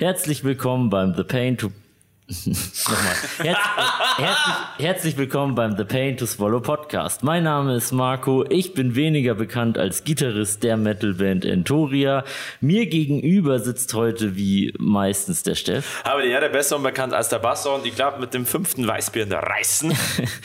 Herzlich willkommen beim The Pain to Nochmal. Herz, herzlich, herzlich willkommen beim The Pain to Swallow Podcast. Mein Name ist Marco. Ich bin weniger bekannt als Gitarrist der Metalband Entoria. Mir gegenüber sitzt heute wie meistens der Steff. Aber der der besser bekannt als der Basser und ich glaube mit dem fünften Weißbier in der Reißen.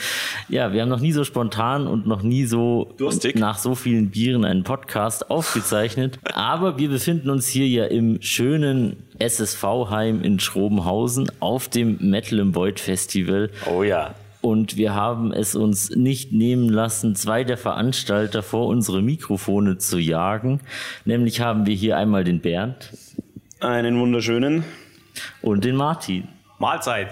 ja, wir haben noch nie so spontan und noch nie so Durstig. nach so vielen Bieren einen Podcast aufgezeichnet. Aber wir befinden uns hier ja im schönen SSV-Heim in Schrobenhausen auf dem Metal im Void Festival. Oh ja. Und wir haben es uns nicht nehmen lassen, zwei der Veranstalter vor unsere Mikrofone zu jagen. Nämlich haben wir hier einmal den Bernd Einen wunderschönen. und den Martin. Mahlzeit.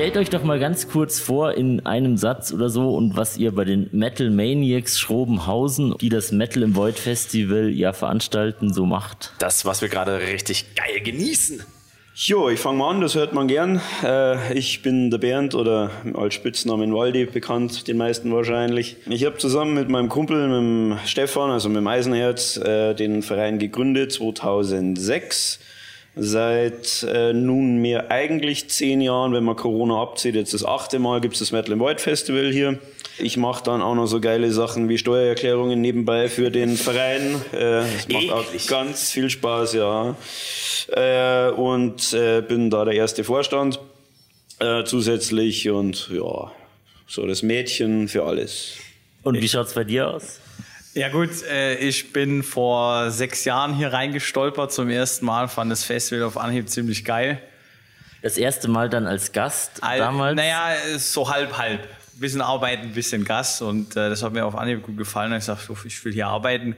Stellt euch doch mal ganz kurz vor in einem Satz oder so und was ihr bei den Metal Maniacs Schrobenhausen, die das Metal im Void Festival ja veranstalten, so macht. Das, was wir gerade richtig geil genießen. Jo, ich fange mal an, das hört man gern. Äh, ich bin der Bernd oder als Spitznamen Waldi bekannt, den meisten wahrscheinlich. Ich habe zusammen mit meinem Kumpel, mit dem Stefan, also mit dem Eisenherz, äh, den Verein gegründet 2006. Seit äh, nunmehr eigentlich zehn Jahren, wenn man Corona abzieht, jetzt das achte Mal gibt es das Metal in Void Festival hier. Ich mache dann auch noch so geile Sachen wie Steuererklärungen nebenbei für den Verein. Äh, das macht auch ganz viel Spaß, ja. Äh, und äh, bin da der erste Vorstand äh, zusätzlich und ja, so das Mädchen für alles. Und wie schaut's bei dir aus? Ja gut, äh, ich bin vor sechs Jahren hier reingestolpert zum ersten Mal, fand das Festival auf Anhieb ziemlich geil. Das erste Mal dann als Gast Al- damals? Naja, ist so halb, halb. Bisschen arbeiten, bisschen Gast und äh, das hat mir auf Anhieb gut gefallen. Ich gesagt, ich will hier arbeiten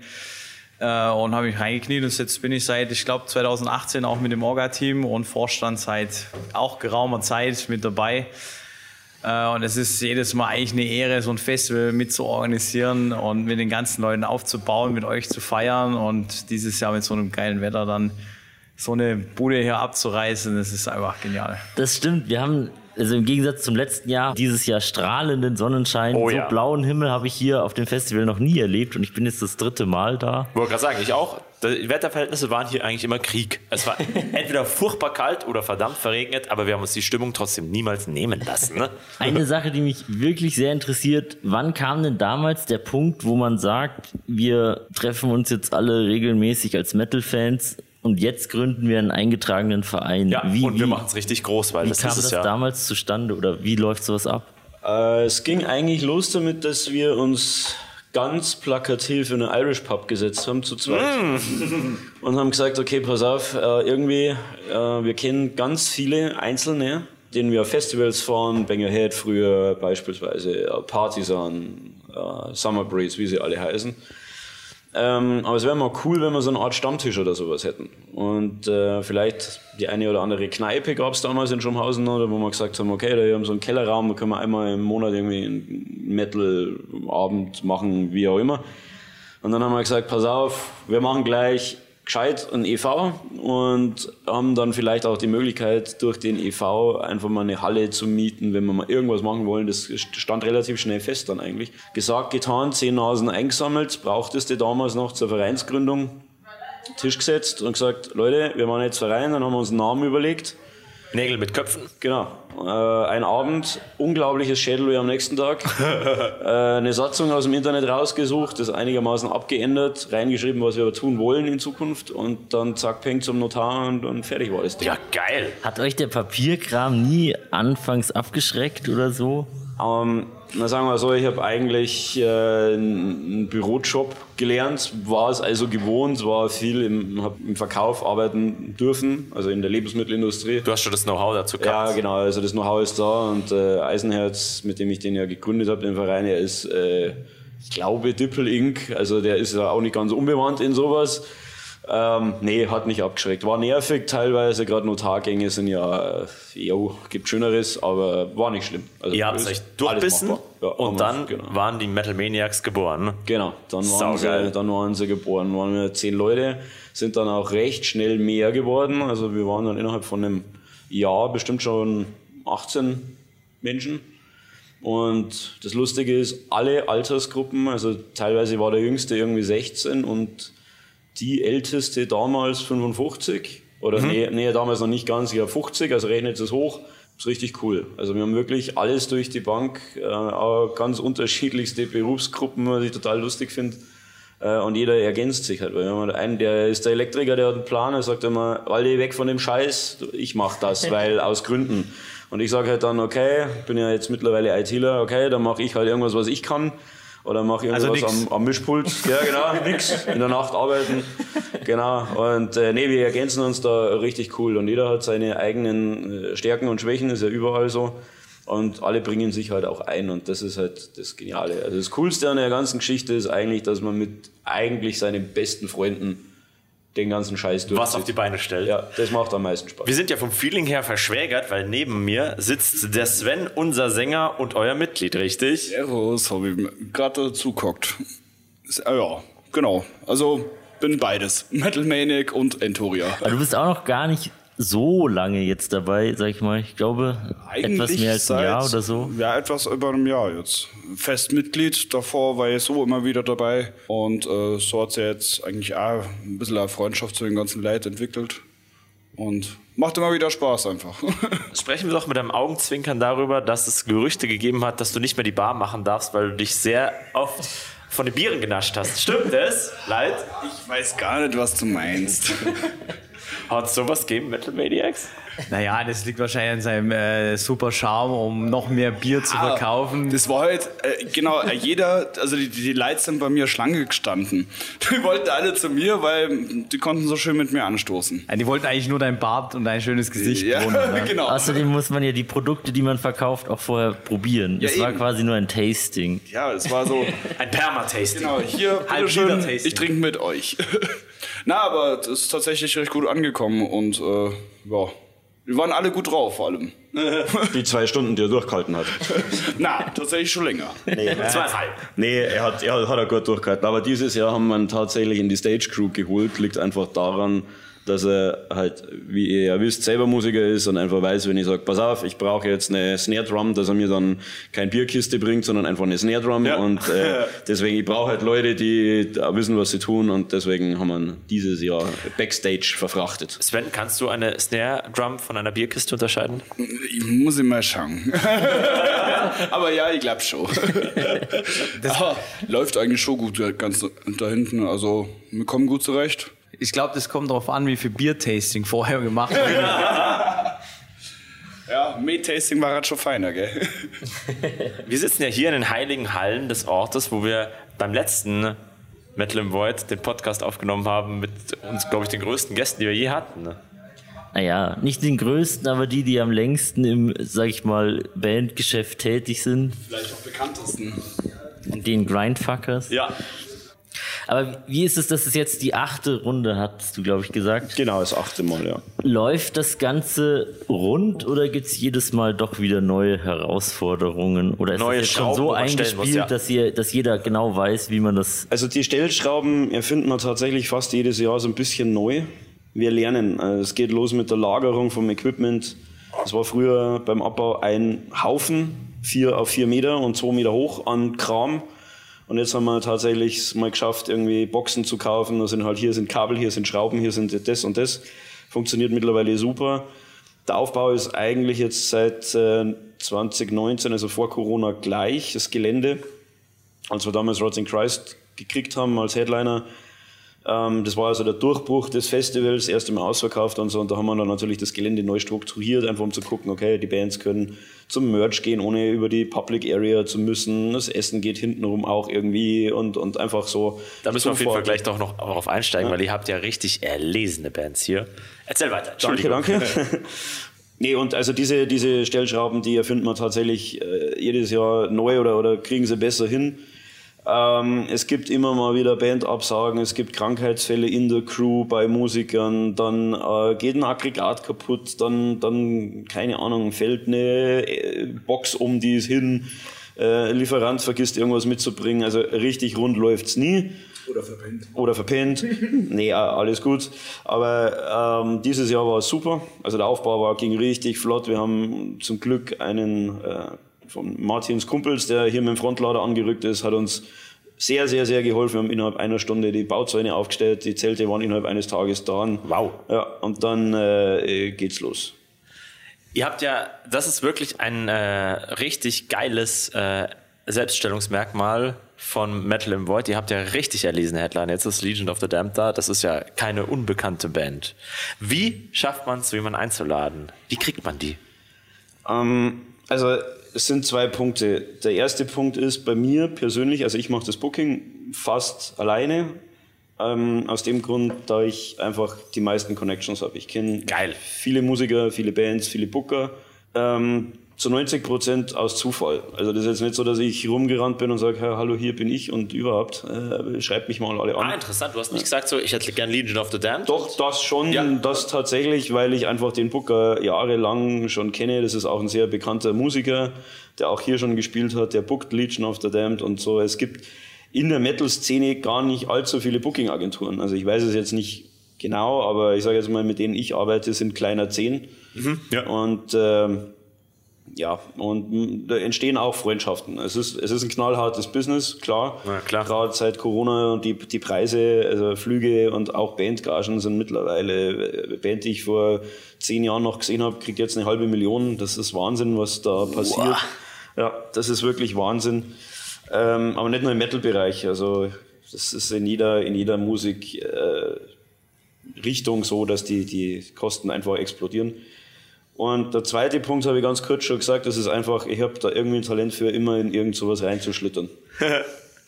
äh, und habe mich reingekniet und jetzt bin ich seit, ich glaube 2018 auch mit dem Orga-Team und Vorstand seit auch geraumer Zeit mit dabei. Äh, Und es ist jedes Mal eigentlich eine Ehre, so ein Festival mit zu organisieren und mit den ganzen Leuten aufzubauen, mit euch zu feiern und dieses Jahr mit so einem geilen Wetter dann so eine Bude hier abzureißen, das ist einfach genial. Das stimmt. Wir haben, also im Gegensatz zum letzten Jahr, dieses Jahr strahlenden Sonnenschein, Oh so ja. blauen Himmel habe ich hier auf dem Festival noch nie erlebt und ich bin jetzt das dritte Mal da. Wollte gerade sagen, ich auch. Die Wetterverhältnisse waren hier eigentlich immer Krieg. Es war entweder furchtbar kalt oder verdammt verregnet, aber wir haben uns die Stimmung trotzdem niemals nehmen lassen. Ne? Eine Sache, die mich wirklich sehr interessiert, wann kam denn damals der Punkt, wo man sagt, wir treffen uns jetzt alle regelmäßig als Metal-Fans und jetzt gründen wir einen eingetragenen Verein? Ja, wie, und wir wie, machen es richtig groß, weil wie das kam ist es das ja. damals zustande oder wie läuft sowas ab? Äh, es ging eigentlich los damit, dass wir uns ganz plakativ in einen Irish Pub gesetzt haben zu zweit und haben gesagt, okay, pass auf, äh, irgendwie, äh, wir kennen ganz viele Einzelne, denen wir auf Festivals fahren, Bang Your Head früher beispielsweise, äh, Partisan, äh, Summer Breeze, wie sie alle heißen. Ähm, aber es wäre mal cool, wenn wir so eine Art Stammtisch oder sowas hätten. Und äh, vielleicht die eine oder andere Kneipe gab es damals in Schumhausen noch, wo wir gesagt haben, okay, da haben wir so einen Kellerraum, da können wir einmal im Monat irgendwie einen Metal-Abend machen, wie auch immer. Und dann haben wir gesagt, pass auf, wir machen gleich gescheit ein EV und haben dann vielleicht auch die Möglichkeit, durch den EV einfach mal eine Halle zu mieten, wenn wir mal irgendwas machen wollen. Das stand relativ schnell fest dann eigentlich. Gesagt, getan, zehn Nasen eingesammelt, brauchtest du damals noch zur Vereinsgründung Tisch gesetzt und gesagt, Leute, wir machen jetzt Verein, dann haben wir uns einen Namen überlegt. Nägel mit Köpfen. Genau. Äh, ein Abend, unglaubliches Schädelweh am nächsten Tag. äh, eine Satzung aus dem Internet rausgesucht, das einigermaßen abgeändert, reingeschrieben, was wir aber tun wollen in Zukunft und dann zack, peng zum Notar und, und fertig war das Ding. Ja, geil. Hat euch der Papierkram nie anfangs abgeschreckt oder so? Ähm, na sagen wir so, ich habe eigentlich äh, einen Bürojob gelernt, war es also gewohnt, war viel im, hab im Verkauf arbeiten dürfen, also in der Lebensmittelindustrie. Du hast schon das Know-how dazu Ja, gehabt. genau, also das Know-how ist da und äh, Eisenherz, mit dem ich den ja gegründet habe, den Verein, er ist, äh, ich glaube, Dippel Inc., also der ist ja auch nicht ganz unbewandt in sowas. Ähm, nee, hat nicht abgeschreckt. War nervig teilweise, gerade Notargänge sind ja, äh, jo, gibt Schöneres, aber war nicht schlimm. Also Ihr habt ist euch durchbissen. Ja, und dann genau. waren die Metal Maniacs geboren. Genau, dann waren, Saugeil. sie, dann waren sie geboren. Waren wir zehn Leute, sind dann auch recht schnell mehr geworden. Also wir waren dann innerhalb von einem Jahr bestimmt schon 18 Menschen. Und das Lustige ist, alle Altersgruppen, also teilweise war der Jüngste irgendwie 16 und die Älteste damals 55. Oder nee, nee, damals noch nicht ganz, ja 50, also rechnet es hoch. ist richtig cool. Also wir haben wirklich alles durch die Bank, äh, auch ganz unterschiedlichste Berufsgruppen, was ich total lustig finde. Äh, und jeder ergänzt sich halt. Weil wenn man einen, der ist der Elektriker, der hat einen Plan, er sagt immer, alle weg von dem Scheiß, ich mach das, weil aus Gründen. Und ich sage halt dann, okay, bin ja jetzt mittlerweile ITler, okay, dann mache ich halt irgendwas, was ich kann. Oder mache irgendwas Also am, am Mischpult. Ja, genau, nix. In der Nacht arbeiten. Genau. Und äh, nee, wir ergänzen uns da richtig cool. Und jeder hat seine eigenen äh, Stärken und Schwächen, ist ja überall so. Und alle bringen sich halt auch ein. Und das ist halt das Geniale. Also das Coolste an der ganzen Geschichte ist eigentlich, dass man mit eigentlich seinen besten Freunden den ganzen Scheiß durchzieht. Was auf die Beine stellt. Ja, das macht am meisten Spaß. Wir sind ja vom Feeling her verschwägert, weil neben mir sitzt der Sven, unser Sänger und euer Mitglied, richtig? Servus, habe ich gerade dazu geguckt. Äh, Ja, genau. Also bin beides. Metal Maniac und Entoria. Aber du bist auch noch gar nicht so lange jetzt dabei, sag ich mal. Ich glaube, etwas mehr als ein Jahr oder so. Ja, etwas über einem Jahr jetzt. Fest Mitglied, davor war ich so immer wieder dabei. Und äh, so hat sich jetzt eigentlich auch ein bisschen eine Freundschaft zu den ganzen Leuten entwickelt. Und macht immer wieder Spaß einfach. Sprechen wir doch mit einem Augenzwinkern darüber, dass es Gerüchte gegeben hat, dass du nicht mehr die Bar machen darfst, weil du dich sehr oft von den Bieren genascht hast. Stimmt es? Leid? ich weiß gar nicht, was du meinst. Hat es sowas gegeben, Metal Maniacs? Naja, das liegt wahrscheinlich an seinem äh, super Charme, um noch mehr Bier zu verkaufen. Das war halt, äh, genau, äh, jeder, also die, die Leute sind bei mir Schlange gestanden. Die wollten alle zu mir, weil die konnten so schön mit mir anstoßen. Ja, die wollten eigentlich nur dein Bart und dein schönes Gesicht Ja, bewundern, ne? genau. Außerdem muss man ja die Produkte, die man verkauft, auch vorher probieren. Ja, Es war quasi nur ein Tasting. Ja, es war so, Ein Permatasting. genau, hier, Liter-Tasting. ich trinke mit euch. Na, aber das ist tatsächlich recht gut angekommen und äh, ja, wir waren alle gut drauf vor allem. Die zwei Stunden, die er durchgehalten hat. Na, tatsächlich schon länger. Zweieinhalb. Nee, er hat, er hat er gut durchgehalten. Aber dieses Jahr haben wir ihn tatsächlich in die Stage Crew geholt. Liegt einfach daran, dass er halt, wie ihr ja wisst, selber Musiker ist und einfach weiß, wenn ich sage, pass auf, ich brauche jetzt eine Snare Drum, dass er mir dann kein Bierkiste bringt, sondern einfach eine Snare Drum. Ja. Und äh, deswegen, ich brauche halt Leute, die wissen, was sie tun. Und deswegen haben wir ihn dieses Jahr Backstage verfrachtet. Sven, kannst du eine Snare Drum von einer Bierkiste unterscheiden? Ich muss immer schauen. aber ja, ich glaube schon. Aber läuft eigentlich schon gut ganz da hinten. Also, wir kommen gut zurecht. Ich glaube, das kommt darauf an, wie viel Biertasting vorher gemacht wurde. Ja, Meat-Tasting war halt schon feiner, gell? Wir sitzen ja hier in den heiligen Hallen des Ortes, wo wir beim letzten Metal im Void den Podcast aufgenommen haben mit uns, glaube ich, den größten Gästen, die wir je hatten. ne? Naja, nicht den größten, aber die, die am längsten im, sag ich mal, Bandgeschäft tätig sind. Vielleicht auch bekanntesten. Den Grindfuckers. Ja. Aber wie ist es, dass es jetzt die achte Runde hat, hast du, glaube ich, gesagt? Genau, das achte Mal, ja. Läuft das Ganze rund oder gibt's jedes Mal doch wieder neue Herausforderungen? Oder ist Neue das jetzt schon so eingespielt, muss, ja. dass, ihr, dass jeder genau weiß, wie man das. Also die Stellschrauben erfinden wir tatsächlich fast jedes Jahr so ein bisschen neu. Wir lernen. Also Es geht los mit der Lagerung vom Equipment. Das war früher beim Abbau ein Haufen, vier auf vier Meter und zwei Meter hoch an Kram. Und jetzt haben wir tatsächlich mal geschafft, irgendwie Boxen zu kaufen. Da sind halt hier sind Kabel, hier sind Schrauben, hier sind das und das. Funktioniert mittlerweile super. Der Aufbau ist eigentlich jetzt seit äh, 2019, also vor Corona, gleich. Das Gelände als wir damals Rods in Christ gekriegt haben als Headliner, das war also der Durchbruch des Festivals, erst Mal ausverkauft und so. Und da haben wir dann natürlich das Gelände neu strukturiert, einfach um zu gucken, okay, die Bands können zum Merch gehen, ohne über die Public Area zu müssen. Das Essen geht hintenrum auch irgendwie und, und einfach so. Da müssen wir auf jeden Fall gleich doch noch darauf einsteigen, weil ihr habt ja richtig erlesene Bands hier. Erzähl weiter. Danke, danke. nee, und also diese, diese Stellschrauben, die erfinden wir tatsächlich äh, jedes Jahr neu oder, oder kriegen sie besser hin. Ähm, es gibt immer mal wieder Bandabsagen, es gibt Krankheitsfälle in der Crew bei Musikern, dann äh, geht ein Aggregat kaputt, dann, dann keine Ahnung, fällt eine äh, Box um, die ist hin, äh, Lieferant vergisst irgendwas mitzubringen, also richtig rund läuft's nie. Oder verpennt. Oder verpennt. nee, äh, alles gut. Aber ähm, dieses Jahr war es super. Also der Aufbau war, ging richtig flott. Wir haben zum Glück einen äh, von Martins Kumpels, der hier mit dem Frontlader angerückt ist, hat uns sehr, sehr, sehr geholfen. Wir haben innerhalb einer Stunde die Bauzäune aufgestellt, die Zelte waren innerhalb eines Tages dran. Wow. Ja, und dann äh, geht's los. Ihr habt ja, das ist wirklich ein äh, richtig geiles äh, Selbststellungsmerkmal von Metal im Void. Ihr habt ja richtig erlesene Headline. Jetzt ist Legion of the Damned da. Das ist ja keine unbekannte Band. Wie schafft man es, jemanden einzuladen? Wie kriegt man die? Ähm, also es sind zwei Punkte. Der erste Punkt ist bei mir persönlich, also ich mache das Booking fast alleine. Ähm, aus dem Grund, da ich einfach die meisten Connections habe. Ich kenne Geil. viele Musiker, viele Bands, viele Booker. Ähm, zu 90 Prozent aus Zufall. Also das ist jetzt nicht so, dass ich rumgerannt bin und sage, hallo, hier bin ich und überhaupt, äh, schreibt mich mal alle an. Ah, interessant. Du hast nicht gesagt, so, ich hätte gern Legion of the Damned. Doch, das schon, Ja. das tatsächlich, weil ich einfach den Booker jahrelang schon kenne. Das ist auch ein sehr bekannter Musiker, der auch hier schon gespielt hat. Der bookt Legion of the Damned und so. Es gibt in der Metal-Szene gar nicht allzu viele Booking-Agenturen. Also ich weiß es jetzt nicht genau, aber ich sage jetzt mal, mit denen ich arbeite, sind kleiner zehn. ja. Und ähm, ja, und m, da entstehen auch Freundschaften. Es ist, es ist ein knallhartes Business, klar. Ja, klar. Gerade seit Corona und die, die Preise, also Flüge und auch Bandgagen sind mittlerweile, Band, die ich vor zehn Jahren noch gesehen habe, kriegt jetzt eine halbe Million. Das ist Wahnsinn, was da passiert. Ja, das ist wirklich Wahnsinn. Ähm, aber nicht nur im Metal-Bereich. Also das ist in jeder, in jeder Musik äh, Richtung so, dass die, die Kosten einfach explodieren. Und der zweite Punkt habe ich ganz kurz schon gesagt, das ist einfach, ich habe da irgendwie ein Talent für, immer in irgend sowas reinzuschlittern.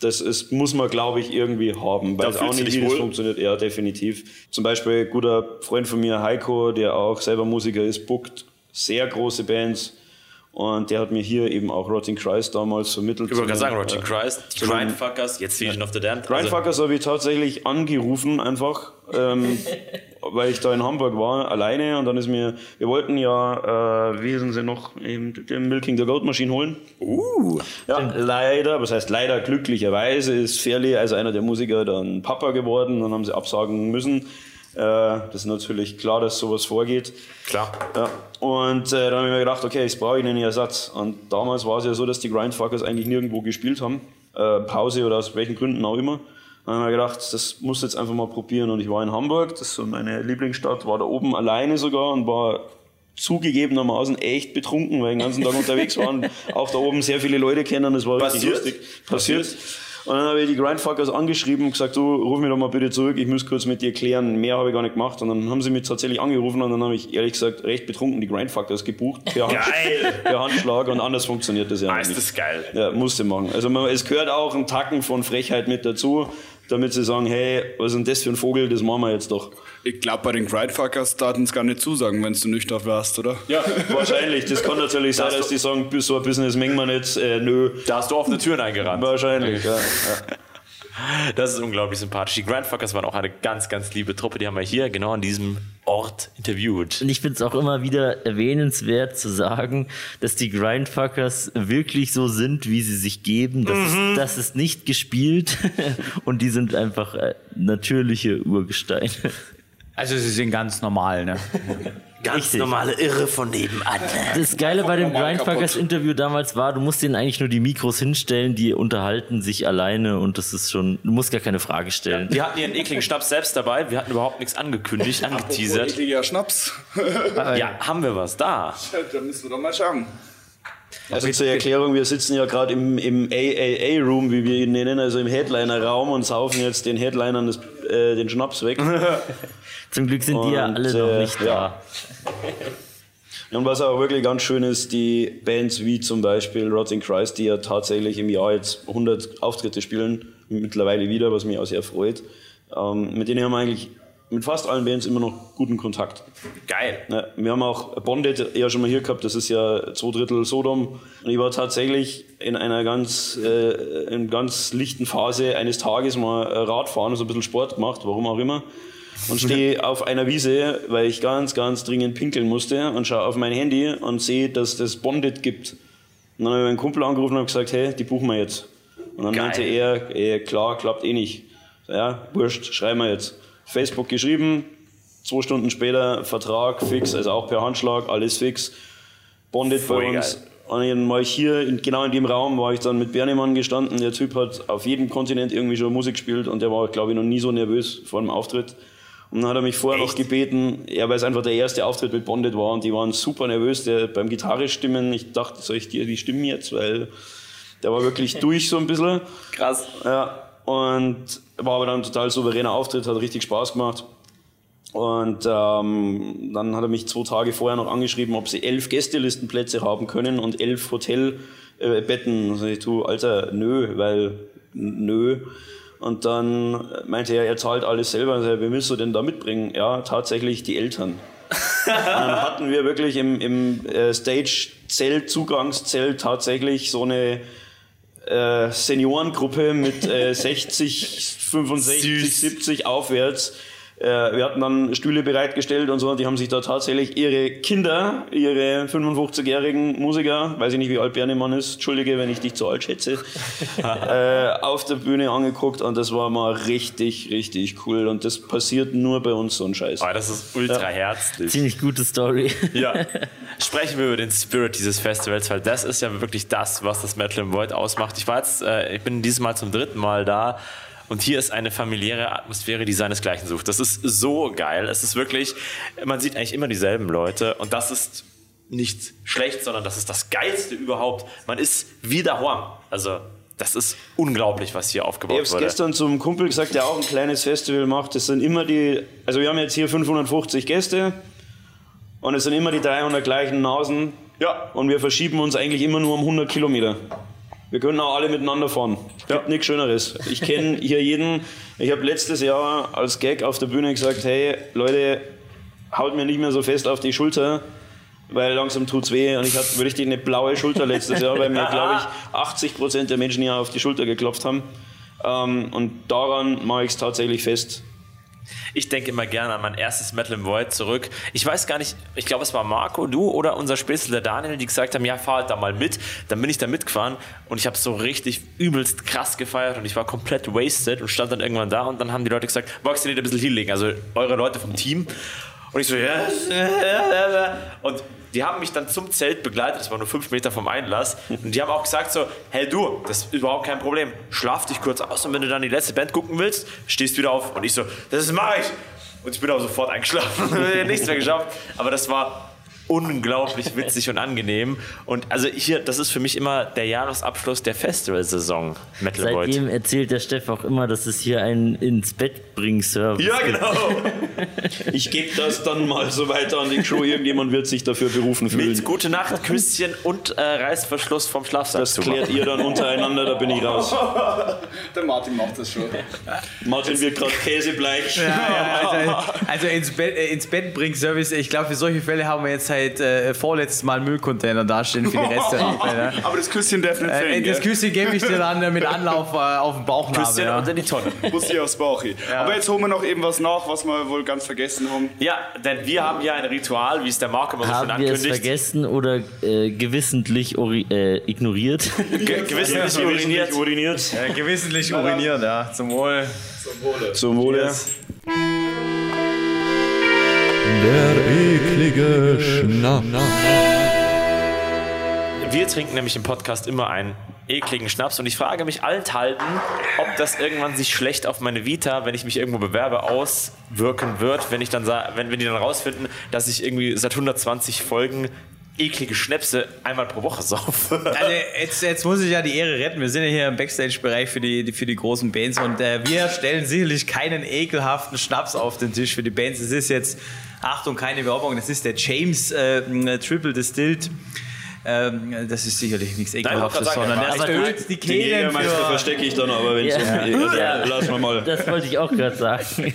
Das ist, muss man, glaube ich, irgendwie haben, weil Da es auch nicht wie das funktioniert. Ja, definitiv. Zum Beispiel ein guter Freund von mir, Heiko, der auch selber Musiker ist, bookt sehr große Bands. Und der hat mir hier eben auch Rotting Christ damals vermittelt. Ich wollte gerade sagen, Äh, Rotting Christ, die Grindfuckers, jetzt Legion of the Damned. Also, Grindfuckers habe ich tatsächlich angerufen, einfach, ähm, weil ich da in Hamburg war, alleine. Und dann ist mir, wir wollten ja, äh, wie sind sie noch, eben den Milking the Goat Machine holen. uh, Ja, leider, was heißt leider, glücklicherweise ist Fairley, also einer der Musiker, dann Papa geworden. Dann haben sie absagen müssen. Äh, das ist natürlich klar, dass sowas vorgeht. klar. Ja. Und äh, dann habe ich mir gedacht, okay, jetzt brauche ich einen Ersatz. Und damals war es ja so, dass die Grindfuckers eigentlich nirgendwo gespielt haben. Äh, Pause oder aus welchen Gründen auch immer. Dann habe ich mir gedacht, das muss jetzt einfach mal probieren. Und ich war in Hamburg, das ist so meine Lieblingsstadt, war da oben alleine sogar und war zugegebenermaßen echt betrunken, weil ich den ganzen Tag unterwegs war und auch da oben sehr viele Leute kennen. Das war richtig Passiert? lustig. Passiert. Und dann habe ich die Grindfuckers angeschrieben und gesagt, du, ruf mich doch mal bitte zurück, ich muss kurz mit dir klären. Mehr habe ich gar nicht gemacht. Und dann haben sie mich tatsächlich angerufen und dann habe ich ehrlich gesagt recht betrunken die Grindfuckers gebucht. Per, Hand, Geil. per Handschlag und anders funktioniert das ja Ah, nicht. ist das geil. Ja, musste machen. Also man, es gehört auch ein Tacken von Frechheit mit dazu, damit sie sagen, hey, was ist denn das für ein Vogel, das machen wir jetzt doch. Ich glaube, bei den Grindfuckers taten es gar nicht zusagen, wenn du nüchtern wärst, oder? Ja, wahrscheinlich. Das kann natürlich sein, dass die sagen, bis so ein Business mengen wir nicht. Äh, nö. Da hast du offene Türen eingerannt. Wahrscheinlich, ja. ja. Das ist unglaublich sympathisch. Die Grindfuckers waren auch eine ganz, ganz liebe Truppe. Die haben wir hier genau an diesem Ort interviewt. Und ich finde es auch immer wieder erwähnenswert zu sagen, dass die Grindfuckers wirklich so sind, wie sie sich geben. Das, Mhm. ist, das ist nicht gespielt und die sind einfach äh, natürliche Urgesteine. Also sie sind ganz normal, ne? Ganz Richtig. normale Irre von nebenan. Das Geile bei dem normal Grindfuckers kaputt. Interview damals war, du musst denen eigentlich nur die Mikros hinstellen, die unterhalten sich alleine und das ist schon, du musst gar keine Frage stellen. Wir hatten ihren ekligen Schnaps selbst dabei. Wir hatten überhaupt nichts angekündigt, angeteasert. Ekliger Schnaps. Ja, haben wir was da? da müssen wir doch mal schauen. Also zur Erklärung, wir sitzen ja gerade im, im AAA-Room, wie wir ihn nennen, also im Headliner-Raum und saufen jetzt den Headlinern das, äh, den Schnaps weg. Zum Glück sind die ja Und, alle noch äh, nicht da. ja. Und was auch wirklich ganz schön ist, die Bands wie zum Beispiel Rotting Christ, die ja tatsächlich im Jahr jetzt 100 Auftritte spielen, mittlerweile wieder, was mich auch sehr freut. Ähm, mit denen haben wir eigentlich mit fast allen Bands immer noch guten Kontakt. Geil. Ja, wir haben auch Bonded ja schon mal hier gehabt, das ist ja zwei Drittel Sodom. Und ich war tatsächlich in einer ganz, äh, in ganz lichten Phase eines Tages mal äh, Radfahren, so ein bisschen Sport gemacht, warum auch immer. Und stehe auf einer Wiese, weil ich ganz, ganz dringend pinkeln musste und schaue auf mein Handy und sehe, dass das Bonded gibt. Und dann habe ich meinen Kumpel angerufen und habe gesagt, hey, die buchen wir jetzt. Und dann Geil. meinte er, eh, klar, klappt eh nicht. Ja, wurscht, schreiben wir jetzt. Facebook geschrieben, zwei Stunden später Vertrag fix, also auch per Handschlag, alles fix. Bonded Voll bei uns. geil. Und dann war ich hier, in, genau in dem Raum, war ich dann mit Bernemann gestanden. Der Typ hat auf jedem Kontinent irgendwie schon Musik gespielt und der war, glaube ich, noch nie so nervös vor dem Auftritt. Und dann hat er mich vorher noch gebeten, ja, weil es einfach der erste Auftritt mit Bonded war und die waren super nervös. Der, beim Gitarre stimmen, ich dachte, soll ich dir die Stimmen jetzt, weil der war wirklich durch so ein bisschen. Krass. Ja, und war aber dann ein total souveräner Auftritt, hat richtig Spaß gemacht. Und ähm, dann hat er mich zwei Tage vorher noch angeschrieben, ob sie elf Gästelistenplätze haben können und elf Hotelbetten. Also ich tu, Alter, nö, weil nö. Und dann meinte er, er zahlt alles selber. Also, wer willst du denn da mitbringen? Ja, tatsächlich die Eltern. Und dann hatten wir wirklich im, im äh, Stage-Zelt, Zugangszelt tatsächlich so eine äh, Seniorengruppe mit äh, 60, 65, 70 aufwärts. Äh, wir hatten dann Stühle bereitgestellt und so. Die haben sich da tatsächlich ihre Kinder, ihre 55-jährigen Musiker, weiß ich nicht, wie alt Bernemann ist, entschuldige, wenn ich dich zu alt schätze, äh, auf der Bühne angeguckt und das war mal richtig, richtig cool. Und das passiert nur bei uns so ein Scheiß. Oh, das ist ultra herzlich. Ziemlich gute Story. Ja. Sprechen wir über den Spirit dieses Festivals, weil das ist ja wirklich das, was das Metal im Void ausmacht. Ich war jetzt, äh, ich bin dieses Mal zum dritten Mal da und hier ist eine familiäre Atmosphäre, die seinesgleichen sucht. Das ist so geil. Es ist wirklich, man sieht eigentlich immer dieselben Leute und das ist nicht schlecht, sondern das ist das Geilste überhaupt. Man ist wie daheim. Also, das ist unglaublich, was hier Ich aufgebaut habe wurde. gestern zum Kumpel gesagt, der auch ein kleines Festival macht. Das sind immer die, also wir haben jetzt hier 550 Gäste und es sind immer die 300 gleichen Nasen. Ja. Und wir verschieben uns eigentlich immer nur um 100 Kilometer. Wir können auch alle miteinander fahren. Gibt nichts Schöneres. Ich kenne hier jeden. Ich habe letztes Jahr als Gag auf der Bühne gesagt, hey Leute, haut mir nicht mehr so fest auf die Schulter, weil langsam tut's weh. Und ich hatte richtig eine blaue Schulter letztes Jahr, weil mir, glaube ich, 80 Prozent der Menschen hier auf die Schulter geklopft haben. Ähm, und daran mache ich es tatsächlich fest. Ich denke immer gerne an mein erstes Metal im Void zurück. Ich weiß gar nicht, ich glaube, es war Marco, du oder unser Spätzle, der Daniel, die gesagt haben, ja, fahr halt da mal mit. Dann bin ich da mitgefahren und ich habe so richtig übelst krass gefeiert und ich war komplett wasted und stand dann irgendwann da und dann haben die Leute gesagt, magst du nicht ein bisschen hinlegen? Also eure Leute vom Team. Und ich so, ja. Und die haben mich dann zum Zelt begleitet, das war nur fünf Meter vom Einlass. Und die haben auch gesagt so, hey du, das ist überhaupt kein Problem. Schlaf dich kurz aus und wenn du dann die letzte Band gucken willst, stehst wieder auf. Und ich so, das mache ich. Und ich bin auch sofort eingeschlafen. Nichts mehr geschafft. Aber das war unglaublich witzig und angenehm. Und also hier, das ist für mich immer der Jahresabschluss der Festivalsaison, Metal Void. Seitdem erzählt der Steff auch immer, dass es hier einen ins Bett bring Service Ja, genau. Ich gebe das dann mal so weiter an die Crew. Irgendjemand wird sich dafür berufen fühlen. Mit Gute Nacht, Küsschen und äh, Reißverschluss vom Schlafsack Das klärt ihr dann untereinander, da bin ich raus. Der Martin macht das schon. Martin wird gerade käsebleich. Also, also ins, Bett, äh, ins Bett bringt Service. Ich glaube, für solche Fälle haben wir jetzt seit äh, vorletztes Mal Müllcontainer dastehen für die Reste. ja. Aber das Küsschen darf nicht äh, das? Küsschen gebe ich dir dann äh, mit Anlauf äh, auf den Bauchnabel. Küsschen Ja. und in die Tonne. Muss ich aufs Bauch hin. Aber jetzt holen wir noch eben was nach, was wir wohl ganz vergessen haben. Ja, denn wir haben hier ein Ritual, wie es der Marco immer so schön Haben wir es ankündigt. vergessen oder äh, gewissentlich äh, ignoriert? Ge gewissentlich uriniert. uriniert. Äh, gewissentlich uriniert, ja. Zum Wohl. Zum Wohle. Der eklige Schnaps. Wir trinken nämlich im Podcast immer einen ekligen Schnaps und ich frage mich allenthalben, ob das irgendwann sich schlecht auf meine Vita, wenn ich mich irgendwo bewerbe, auswirken wird, wenn ich dann wenn, wenn die dann rausfinden, dass ich irgendwie seit 120 Folgen eklige Schnäpse einmal pro Woche saufe. Also jetzt, jetzt muss ich ja die Ehre retten. Wir sind ja hier im Backstage-Bereich für die, die, für die großen Bands und äh, wir stellen sicherlich keinen ekelhaften Schnaps auf den Tisch für die Bands. Es ist jetzt, Achtung, keine Werbung, das ist der James äh, Triple Distilled Ähm, das ist sicherlich nichts ich Ekelhaftes, sondern der ölt die Kehlen Jägermeister für... verstecke ich dann aber, wenn es Ja. um also, Ja. Lassen wir mal. Das wollte ich auch gerade sagen.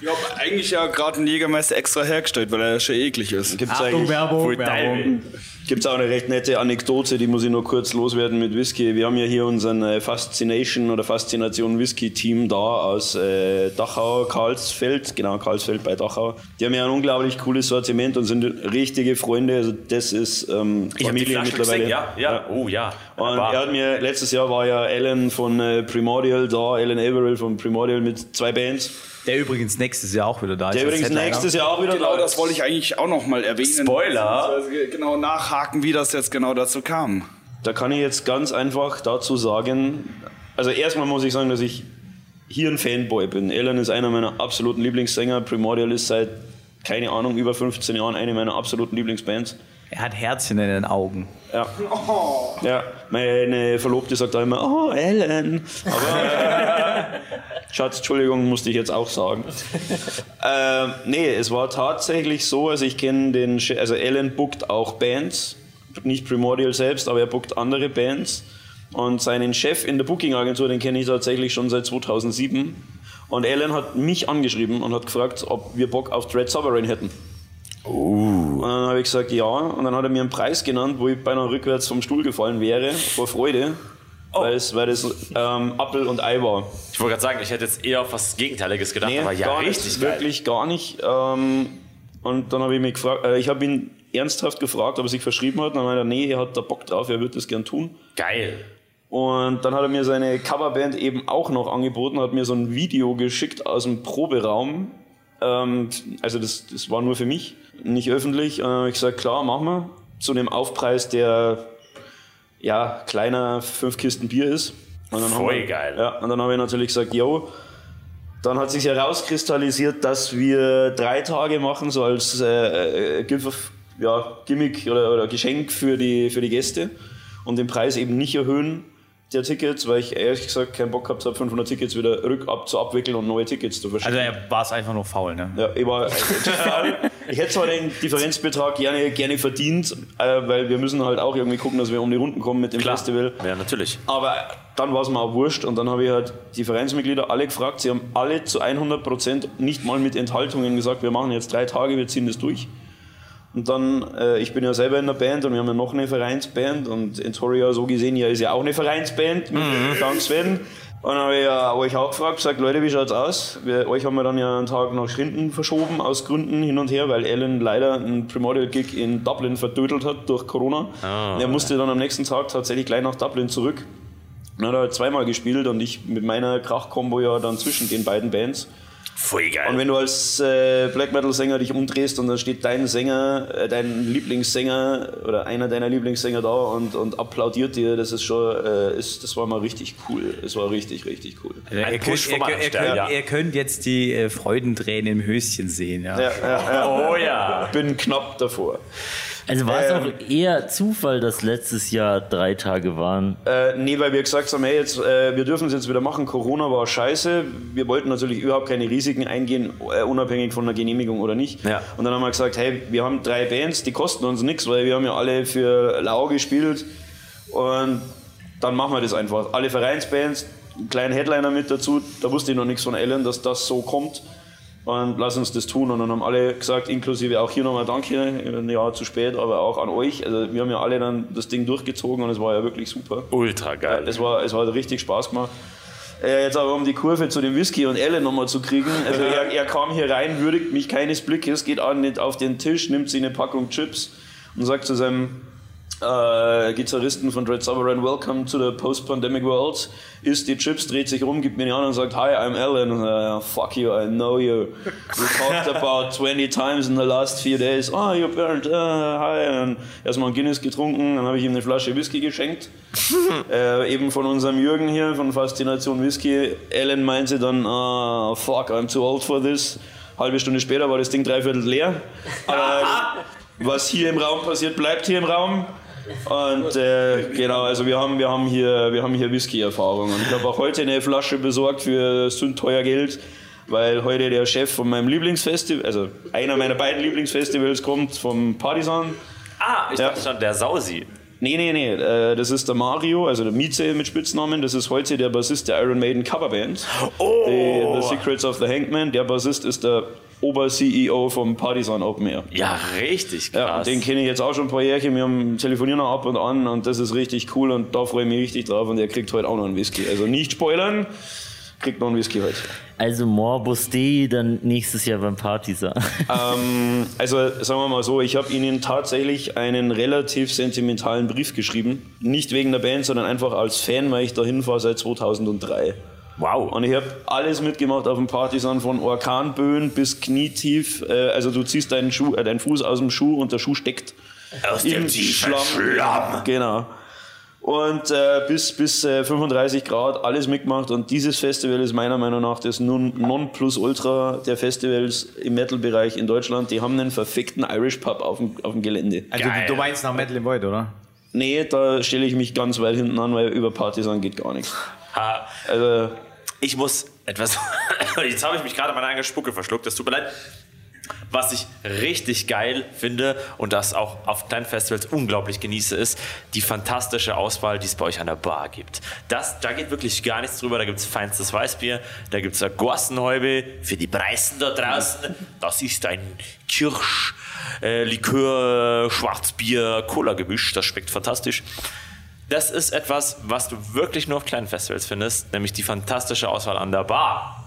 Ich habe eigentlich ja gerade einen Jägermeister extra hergestellt, weil er schon eklig ist. Gibt's Achtung, Werbung, Werbung. Gibt es auch eine recht nette Anekdote, die muss ich nur kurz loswerden mit Whisky. Wir haben ja hier unseren äh, Fascination oder Faszination Whisky Team da aus äh, Dachau, Karlsfeld, genau, Karlsfeld bei Dachau. Die haben ja ein unglaublich cooles Sortiment und sind richtige Freunde. Also das ist ähm, Ich habe die Familie Flasche mittlerweile. gesehen, ja, ja, oh ja. Und er hat mir, letztes Jahr war ja Alan von äh, Primordial da, Alan Averill von Primordial mit zwei Bands. Der übrigens nächstes Jahr auch wieder da ist. Der übrigens nächstes Jahr auch wieder Genau, da das wollte ich eigentlich auch noch mal erwähnen. Spoiler. Genau nachhaken, wie das jetzt genau dazu kam. Da kann ich jetzt ganz einfach dazu sagen, also erstmal muss ich sagen, dass ich hier ein Fanboy bin. Alan ist einer meiner absoluten Lieblingssänger. Primordial ist seit, keine Ahnung, über 15 Jahren eine meiner absoluten Lieblingsbands. Er hat Herzchen in den Augen. Ja. ja. Meine Verlobte sagt da immer, oh, Alan. Aber, Schatz, Entschuldigung, musste ich jetzt auch sagen. ähm, nee, es war tatsächlich so, also ich kenne den, also Alan bookt auch Bands, nicht Primordial selbst, aber er bookt andere Bands. Und seinen Chef in der Booking-Agentur, den kenne ich tatsächlich schon seit 2007. Und Alan hat mich angeschrieben und hat gefragt, ob wir Bock auf Dread Sovereign hätten. Und dann habe ich gesagt, ja. Und dann hat er mir einen Preis genannt, wo ich beinahe rückwärts vom Stuhl gefallen wäre, vor Freude. Weil, es, weil das ähm, Apfel und Ei war. Ich wollte gerade sagen, ich hätte jetzt eher auf was Gegenteiliges gedacht, aber ja, gar richtig nicht, geil. wirklich gar nicht. Ähm, und dann habe ich mich gefragt, äh, ich habe ihn ernsthaft gefragt, ob er sich verschrieben hat. Und dann meinte er, nee, er hat da Bock drauf, er wird das gern tun. Geil. Und dann hat er mir seine Coverband eben auch noch angeboten, hat mir so ein Video geschickt aus dem Proberaum. Ähm, also das, das war nur für mich, nicht öffentlich. Und dann habe ich gesagt, klar, machen wir. Zu einem Aufpreis, der ja kleiner fünf Kisten Bier ist. Und dann haben Voll wir, geil. Ja, und dann habe ich natürlich gesagt, yo. Dann hat sich herauskristallisiert, dass wir drei Tage machen, so als äh, äh, ja, Gimmick oder, oder Geschenk für die, für die Gäste und den Preis eben nicht erhöhen der Tickets, weil ich ehrlich gesagt keinen Bock gehabt habe, 500 Tickets wieder rückab zu abwickeln und neue Tickets zu verschicken. Also er war es einfach nur faul, ne? Ja, ich war faul. Ich hätte zwar den Differenzbetrag gerne, gerne verdient, äh, weil wir müssen halt auch irgendwie gucken, dass wir um die Runden kommen mit dem Klar. Festival. Ja, natürlich. Aber dann war es mir auch wurscht und dann habe ich halt die Vereinsmitglieder alle gefragt. Sie haben alle zu 100 Prozent nicht mal mit Enthaltungen gesagt, wir machen jetzt drei Tage, wir ziehen das durch. Und dann, äh, ich bin ja selber in der Band und wir haben ja noch eine Vereinsband und Entoria so gesehen ja ist ja auch eine Vereinsband mit Dank Sven. Und dann habe ich ja euch auch gefragt, gesagt, Leute, wie schaut's aus? Wir, euch haben wir dann ja einen Tag nach Schrinden verschoben, aus Gründen hin und her, weil Alan leider einen Primordial-Gig in Dublin verdödelt hat durch Corona. er musste dann am nächsten Tag tatsächlich gleich nach Dublin zurück. Und hat er halt zweimal gespielt und ich mit meiner Krachkombo ja dann zwischen den beiden Bands. Voll geil. Und wenn du als äh, Black Metal Sänger dich umdrehst und dann steht dein Sänger, äh, dein Lieblingssänger oder einer deiner Lieblingssänger da und, und applaudiert dir, das ist schon, äh, ist, das war mal richtig cool. Es war richtig, richtig cool. Also Ein ihr, Push könnt, ihr, ihr, könnt, ja. ihr könnt jetzt die äh, Freudentränen im Höschen sehen. Ja. Ja, ja, ja. oh ja. Bin knapp davor. Also war es Ähm. auch eher Zufall, dass letztes Jahr drei Tage waren. Äh, nee, weil wir gesagt haben, hey, jetzt, äh, wir dürfen es jetzt wieder machen. Corona war scheiße. Wir wollten natürlich überhaupt keine Risiken eingehen, äh, unabhängig von der Genehmigung oder nicht. Ja. Und dann haben wir gesagt, hey, wir haben drei Bands, die kosten uns nichts, weil wir haben ja alle für Lau gespielt. Und dann machen wir das einfach. Alle Vereinsbands, einen kleinen Headliner mit dazu. Da wusste ich noch nichts von Ellen, dass das so kommt. Und lass uns das tun. Und dann haben alle gesagt, inklusive auch hier nochmal Danke, ein Jahr zu spät, aber auch an euch. Also wir haben ja alle dann das Ding durchgezogen und es war ja wirklich super. Ultra geil. Es war, es hat richtig Spaß gemacht. Äh, jetzt aber um die Kurve zu dem Whisky und Elle nochmal zu kriegen. Also er, er kam hier rein, würdigt mich keines Blickes, geht an nicht auf den Tisch, nimmt sich eine Packung Chips und sagt zu seinem äh, Gitarristen von Dread Sovereign, Welcome to the Post-Pandemic World, isst die Chips, dreht sich rum, gibt mir die an und sagt, Hi, I'm Alan. Und, uh, fuck you, I know you. We talked about 20 times in the last few days. Oh, you're Bernd, uh, hi. Und erstmal ein Guinness getrunken, dann habe ich ihm eine Flasche Whisky geschenkt. äh, eben von unserem Jürgen hier, von Faszination Whisky. Alan meinte dann, ah, fuck, I'm too old for this. Halbe Stunde später war das Ding dreiviertel leer. Aber was hier im Raum passiert, bleibt hier im Raum. Und äh, genau, also wir haben, wir haben hier, wir haben hier Whisky-Erfahrung. Und ich habe auch heute eine Flasche besorgt für sündteuer Geld, weil heute der Chef von meinem Lieblingsfestival, also einer meiner beiden Lieblingsfestivals kommt vom Partisan. Ah, ich Ja. dachte schon, der Sausi. Nee, nee, nee, äh, das ist der Mario, also der Mieze mit Spitznamen. Das ist heute der Bassist der Iron Maiden Coverband. Oh! The, the Secrets of the Hangman. Der Bassist ist der Ober-CEO vom Partisan Open Air. Ja, richtig Ja, krass. und den kenne ich jetzt auch schon ein paar Jährchen. Wir haben telefonieren noch ab und an und das ist richtig cool und da freue ich mich richtig drauf und der kriegt heute auch noch einen Whisky. Also nicht spoilern, kriegt noch einen Whisky heute. Also Morbus D dann nächstes Jahr beim Partisan. Ähm, also sagen wir mal so, ich habe Ihnen tatsächlich einen relativ sentimentalen Brief geschrieben. Nicht wegen der Band, sondern einfach als Fan, weil ich da hinfahre seit 2003. wow. Und ich habe alles mitgemacht auf dem Partisan, von Orkanböen bis knietief. Äh, also du ziehst deinen, Schuh, äh, deinen Fuß aus dem Schuh und der Schuh steckt Aus im Schlamm. Genau. Und äh, bis, bis äh, 35 Grad alles mitgemacht. Und dieses Festival ist meiner Meinung nach das Non- Nonplusultra der Festivals im Metal-Bereich in Deutschland. Die haben einen verfickten Irish Pub auf dem, auf dem Gelände. Also Geil. du, meinst nach Metal in Void, oder? Nee, da stelle ich mich ganz weit hinten an, weil über Partisan geht gar nichts. Ha. Also, Ich muss etwas. Jetzt habe ich mich gerade meine eigene Spucke verschluckt. Das tut mir leid. Was ich richtig geil finde und das auch auf kleinen Festivals unglaublich genieße, ist die fantastische Auswahl, die es bei euch an der Bar gibt. Das, da geht wirklich gar nichts drüber. Da gibt es feinstes Weißbier, da gibt es Gorsenhäube für die Preisen da draußen. Das ist ein Kirsch, äh, Likör, Schwarzbier, Cola-Gemisch. Das schmeckt fantastisch. Das ist etwas, was du wirklich nur auf kleinen Festivals findest, nämlich die fantastische Auswahl an der Bar.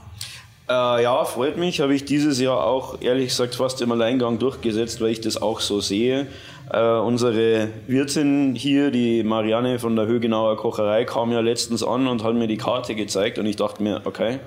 Äh, ja, freut mich. Habe ich dieses Jahr auch ehrlich gesagt fast im Alleingang durchgesetzt, weil ich das auch so sehe. Äh, unsere Wirtin hier, die Marianne von der Högenauer Kocherei, kam ja letztens an und hat mir die Karte gezeigt und ich dachte mir, okay.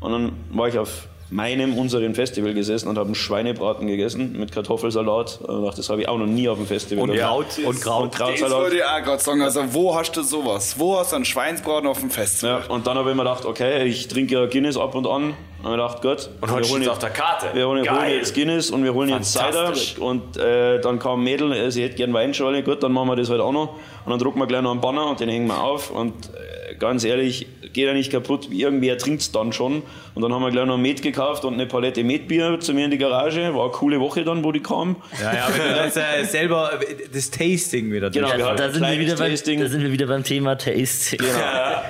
Und dann war ich auf meinem, unseren Festival gesessen und habe einen Schweinebraten gegessen mit Kartoffelsalat. Und dachte, das habe ich auch noch nie auf dem Festival. Und. Kraut, und Kraut. Und Das Krautsalat. wollte ich auch gerade sagen. Also, wo hast du sowas? Wo hast du einen Schweinsbraten auf dem Festival? Ja, und dann habe ich mir gedacht, okay, ich trinke ja Guinness ab und an. Und ich gedacht, gut. Und heute wir jetzt- auf der Karte. Wir holen, holen jetzt Guinness und wir holen jetzt Cider. Und äh, dann kam ein Mädel, äh, sie hätte gern Weinschorle. Gut, dann machen wir das halt auch noch. Und dann drucken wir gleich noch einen Banner und den hängen wir auf. Und äh, ganz ehrlich, geht ja nicht kaputt. Irgendwer trinkt es dann schon. Und dann haben wir gleich noch Met gekauft und eine Palette Metbier zu mir in die Garage. War eine coole Woche dann, wo die kam. Ja, ja, wenn du das äh, selber, das Tasting wieder Genau, wir hatten Da sind, wir wieder beim, Tasting. da sind wir wieder beim Thema Tasting.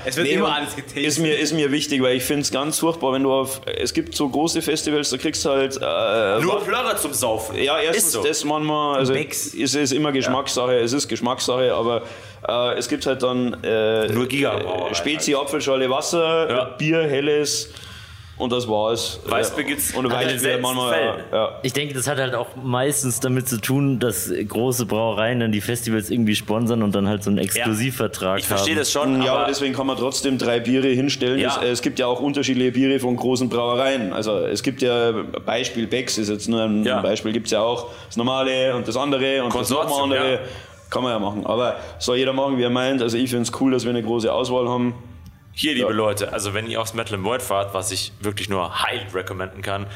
Es wird Nee, immer alles getastet. Ist mir, ist mir wichtig, weil ich finde es ganz furchtbar, wenn du auf. Es gibt so große Festivals, da kriegst du halt. Äh, Nur Plörrer zum Saufen. Ja, erstens Ist so. das manchmal, also Becks. es ist immer Geschmackssache, es ist Geschmackssache, aber äh, es gibt halt dann äh, Nur Spezi, Apfelschorle, Wasser, Ja. Bier, helles und das war's. Weißbier gibt's und Weißbier manchmal, ja. Ich denke, das hat halt auch meistens damit zu tun, dass große Brauereien dann die Festivals irgendwie sponsern und dann halt so einen Exklusivvertrag Ich verstehe haben. das schon, Ja, aber aber deswegen kann man trotzdem drei Biere hinstellen. Ja. Es, es gibt ja auch unterschiedliche Biere von großen Brauereien. Also es gibt ja Beispiel Becks ist jetzt nur ein Ja. Beispiel, gibt es ja auch das normale und das andere und das nochmal Konsortium, andere. Ja. Kann man ja machen. Aber soll jeder machen, wie er meint. Also ich finde es cool, dass wir eine große Auswahl haben. hier, liebe Leute, also wenn ihr aufs Metal and Void fahrt, was ich wirklich nur highly recommenden kann,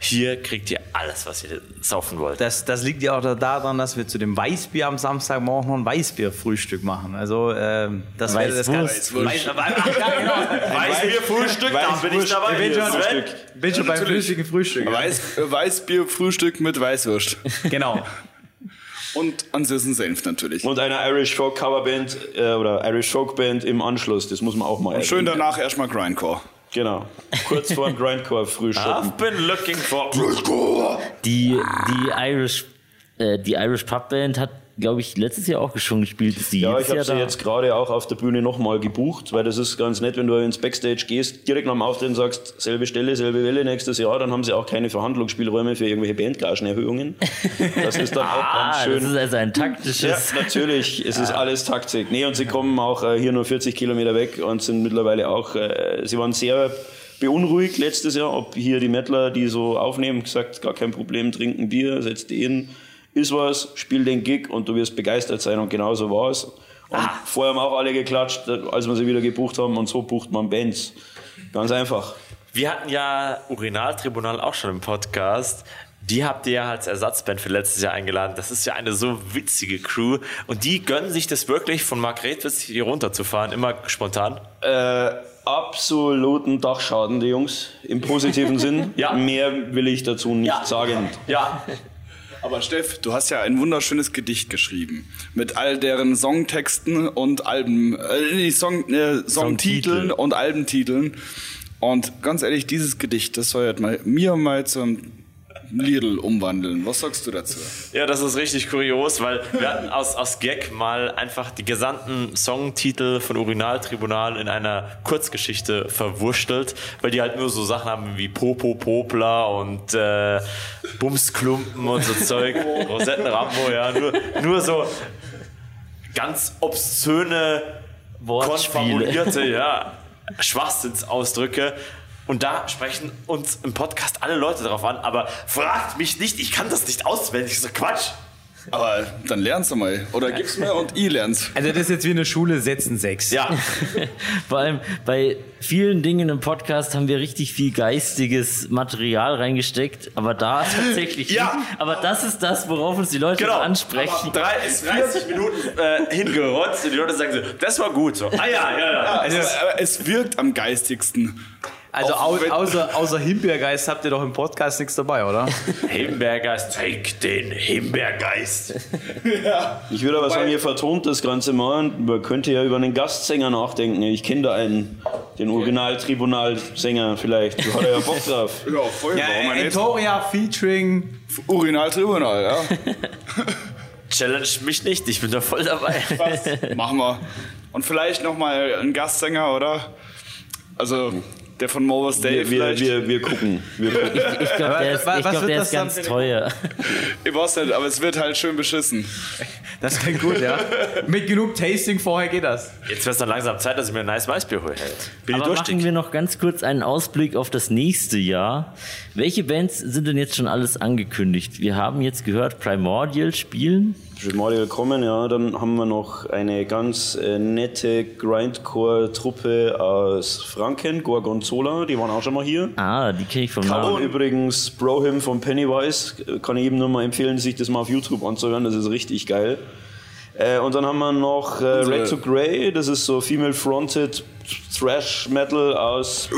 hier kriegt ihr alles, was ihr saufen wollt. Das, das liegt ja auch da- daran, dass wir zu dem Weißbier am Samstagmorgen noch ein Weißbierfrühstück machen. Also ähm, das wäre das Weißwurst. Weiß, ja, genau. Weißbier Frühstück, da bin ich dabei. Ich bin schon, bin schon beim flüssigen Frühstück. ja. Weiß, äh, Weißbier-Frühstück mit Weißwurst. Genau. Und an süßen Senf natürlich. Und eine Irish Folk Coverband äh, oder Irish Folk Band im Anschluss. Das muss man auch mal Und schön erwähnen. danach erstmal Grindcore. Genau. Kurz vor dem Grindcore Frühstück. I've been looking for. Die, die Irish, äh, die Irish Pub Band hat, glaube ich, letztes Jahr auch schon gespielt. Ist die Ja, ich habe sie da? jetzt gerade auch auf der Bühne nochmal gebucht, weil das ist ganz nett, wenn du ins Backstage gehst, direkt nach dem Auftreten sagst, selbe Stelle, selbe Welle nächstes Jahr, dann haben sie auch keine Verhandlungsspielräume für irgendwelche Bandgagenerhöhungen. Das ist dann auch Ah, ganz schön. das ist also ein taktisches. Ja, natürlich, es ist alles Taktik. Nee, und sie kommen auch äh, hier nur 40 Kilometer weg und sind mittlerweile auch, äh, sie waren sehr beunruhigt letztes Jahr, ob hier die Mettler, die so aufnehmen, gesagt, gar kein Problem, trinken Bier, setzt die hin, ist was, spiel den Gig und du wirst begeistert sein und genau so war es. Und vorher haben auch alle geklatscht, als wir sie wieder gebucht haben und so bucht man Bands. Ganz einfach. Wir hatten ja Urinaltribunal auch schon im Podcast. Die habt ihr ja als Ersatzband für letztes Jahr eingeladen. Das ist ja eine so witzige Crew. Und die gönnen sich das wirklich, von Margretwitz hier runterzufahren, immer spontan. Äh, absoluten Dachschaden, die Jungs, im positiven Sinn. Ja. Mehr will ich dazu nicht sagen. Ja. Aber Steff, du hast ja ein wunderschönes Gedicht geschrieben. Mit all deren Songtexten und Alben, äh, Song, äh, Songtiteln Songtitel. und Albentiteln. Und ganz ehrlich, dieses Gedicht, das soll jetzt mal mir mal zum Lidl umwandeln. Was sagst du dazu? Ja, das ist richtig kurios, weil wir hatten aus, aus Gag mal einfach die gesamten Songtitel von Urinaltribunal in einer Kurzgeschichte verwurstelt, weil die halt nur so Sachen haben wie Popo Popler und äh, Bumsklumpen und so Zeug, Rosetten Rambo, ja, nur, nur so ganz obszöne, Wortspiele. konfabulierte, ja, Schwachsinnsausdrücke. Und da sprechen uns im Podcast alle Leute darauf an, aber fragt mich nicht, ich kann das nicht auswendig, so Quatsch. Aber dann lernst du mal. Oder gib's mir und ich lern's. Also das ist jetzt wie eine Schule, setzen sechs. Ja, Vor allem bei vielen Dingen im Podcast haben wir richtig viel geistiges Material reingesteckt, aber da tatsächlich Ja. nicht. Aber das ist das, worauf uns die Leute genau. ansprechen. Drei, 30 Minuten äh, hingerotzt und die Leute sagen so, das war gut. So. Ah ja, ja, ja. Also, aber es wirkt am geistigsten. Also au, außer, außer Himbeergeist habt ihr doch im Podcast nichts dabei, oder? Himbeergeist, zeig den Himbeergeist. Ich würde aber sagen, ihr vertont das Ganze mal und man könnte ja über einen Gastsänger nachdenken. Ich kenne da einen, den Originaltribunalsänger vielleicht. Da hat er ja Bock drauf. Ja, voll. Ja, nicht? Entoria featuring Urinaltribunal, ja. Challenge mich nicht, ich bin da voll dabei. Machen wir. Und vielleicht nochmal ein Gastsänger, oder? Also, der von Mover's Day Wir, wir, vielleicht. wir, wir gucken. Wir gucken. Ich glaube, der ist, Was- ich glaub, wird der das ist ganz teuer. Ich weiß nicht, aber es wird halt schön beschissen. Das klingt gut, ja. Mit genug Tasting vorher geht das. Jetzt wird es dann langsam Zeit, dass ich mir ein nice Weißbier hole. Bin ich Aber machen wir noch ganz kurz einen Ausblick auf das nächste Jahr. Welche Bands sind denn jetzt schon alles angekündigt? Wir haben jetzt gehört, Primordial spielen. Primordial kommen, ja. Dann haben wir noch eine ganz äh, nette Grindcore-Truppe aus Franken, Gorgonzola, die waren auch schon mal hier. Ah, die kenne ich vom Kann Namen. übrigens Brohim von Pennywise, äh, kann ich jedem nur mal empfehlen, sich das mal auf YouTube anzuhören, das ist richtig geil. Äh, und dann haben wir noch äh, Red to Grey, das ist so Female-Fronted Thrash Metal aus,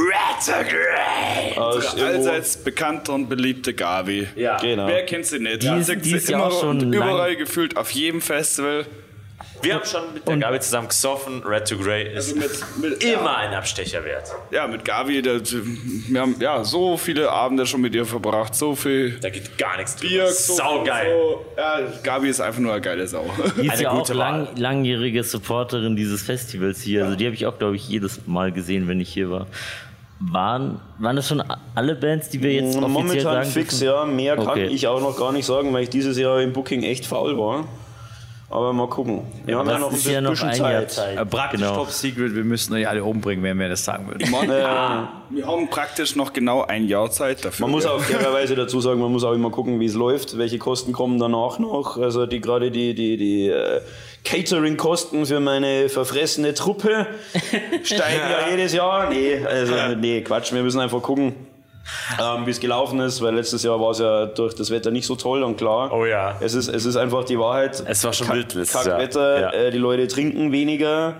aus irgendwo, Allseits bekannte und beliebte Gavi. Ja. genau. Wer kennt sie nicht? Die Ja, ist- sie- die sie ist ja immer auch schon und überall lang- gefühlt auf jedem Festival. Wir haben schon mit der Gabi zusammen gesoffen. Red to Grey ist Also mit, mit, immer ein Abstecher wert. Ja, mit Gavi, da, wir haben ja so viele Abende schon mit ihr verbracht, so viel Da geht gar nichts drüber. Bier, so, Saugeil. So, ja, Gabi ist einfach nur eine geile Sau. Die ist Eine ja auch gute lang, langjährige Supporterin dieses Festivals hier. Also die habe ich auch, glaube ich, jedes Mal gesehen, wenn ich hier war. Waren, waren das schon alle Bands, die wir jetzt offiziell Momentan sagen fix, dürfen? ja. Mehr kann Okay. ich auch noch gar nicht sagen, weil ich dieses Jahr im Booking echt faul war. Aber mal gucken. Wir haben ja noch ein ist ja noch bisschen Zeit. Zeit. Äh, Praktisch Genau. Top Secret, wir müssten euch alle umbringen, wenn wir das sagen würden. Man, wir haben praktisch noch genau ein Jahr Zeit dafür. Man muss auch fairerweise dazu sagen, man muss auch immer gucken, wie es läuft, welche Kosten kommen danach noch. Also die gerade die, die, die äh, Catering-Kosten für meine verfressene Truppe steigen ja jedes Jahr. Nee, also nee, Quatsch, wir müssen einfach gucken. Ähm, wie es gelaufen ist, weil letztes Jahr war es ja durch das Wetter nicht so toll und klar. Oh ja. Es ist, es ist einfach die Wahrheit. Es war schon Kack- wild letztes Jahr. Kackwetter, Ja. äh, die Leute trinken weniger,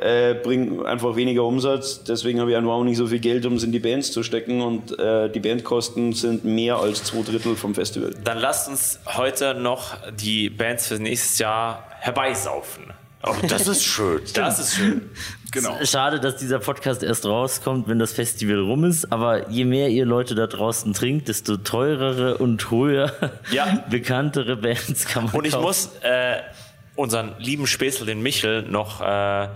äh, bringen einfach weniger Umsatz. Deswegen habe ich einfach auch nicht so viel Geld, um es in die Bands zu stecken. Und äh, die Bandkosten sind mehr als zwei Drittel vom Festival. Dann lasst uns heute noch die Bands für nächstes Jahr herbeisaufen. Oh, das ist schön. Das ist schön. Genau. Schade, dass dieser Podcast erst rauskommt, wenn das Festival rum ist. Aber je mehr ihr Leute da draußen trinkt, desto teurere und höher Ja. bekanntere Bands kann man Und ich kaufen. muss äh, unseren lieben Späßel, den Michel, noch äh,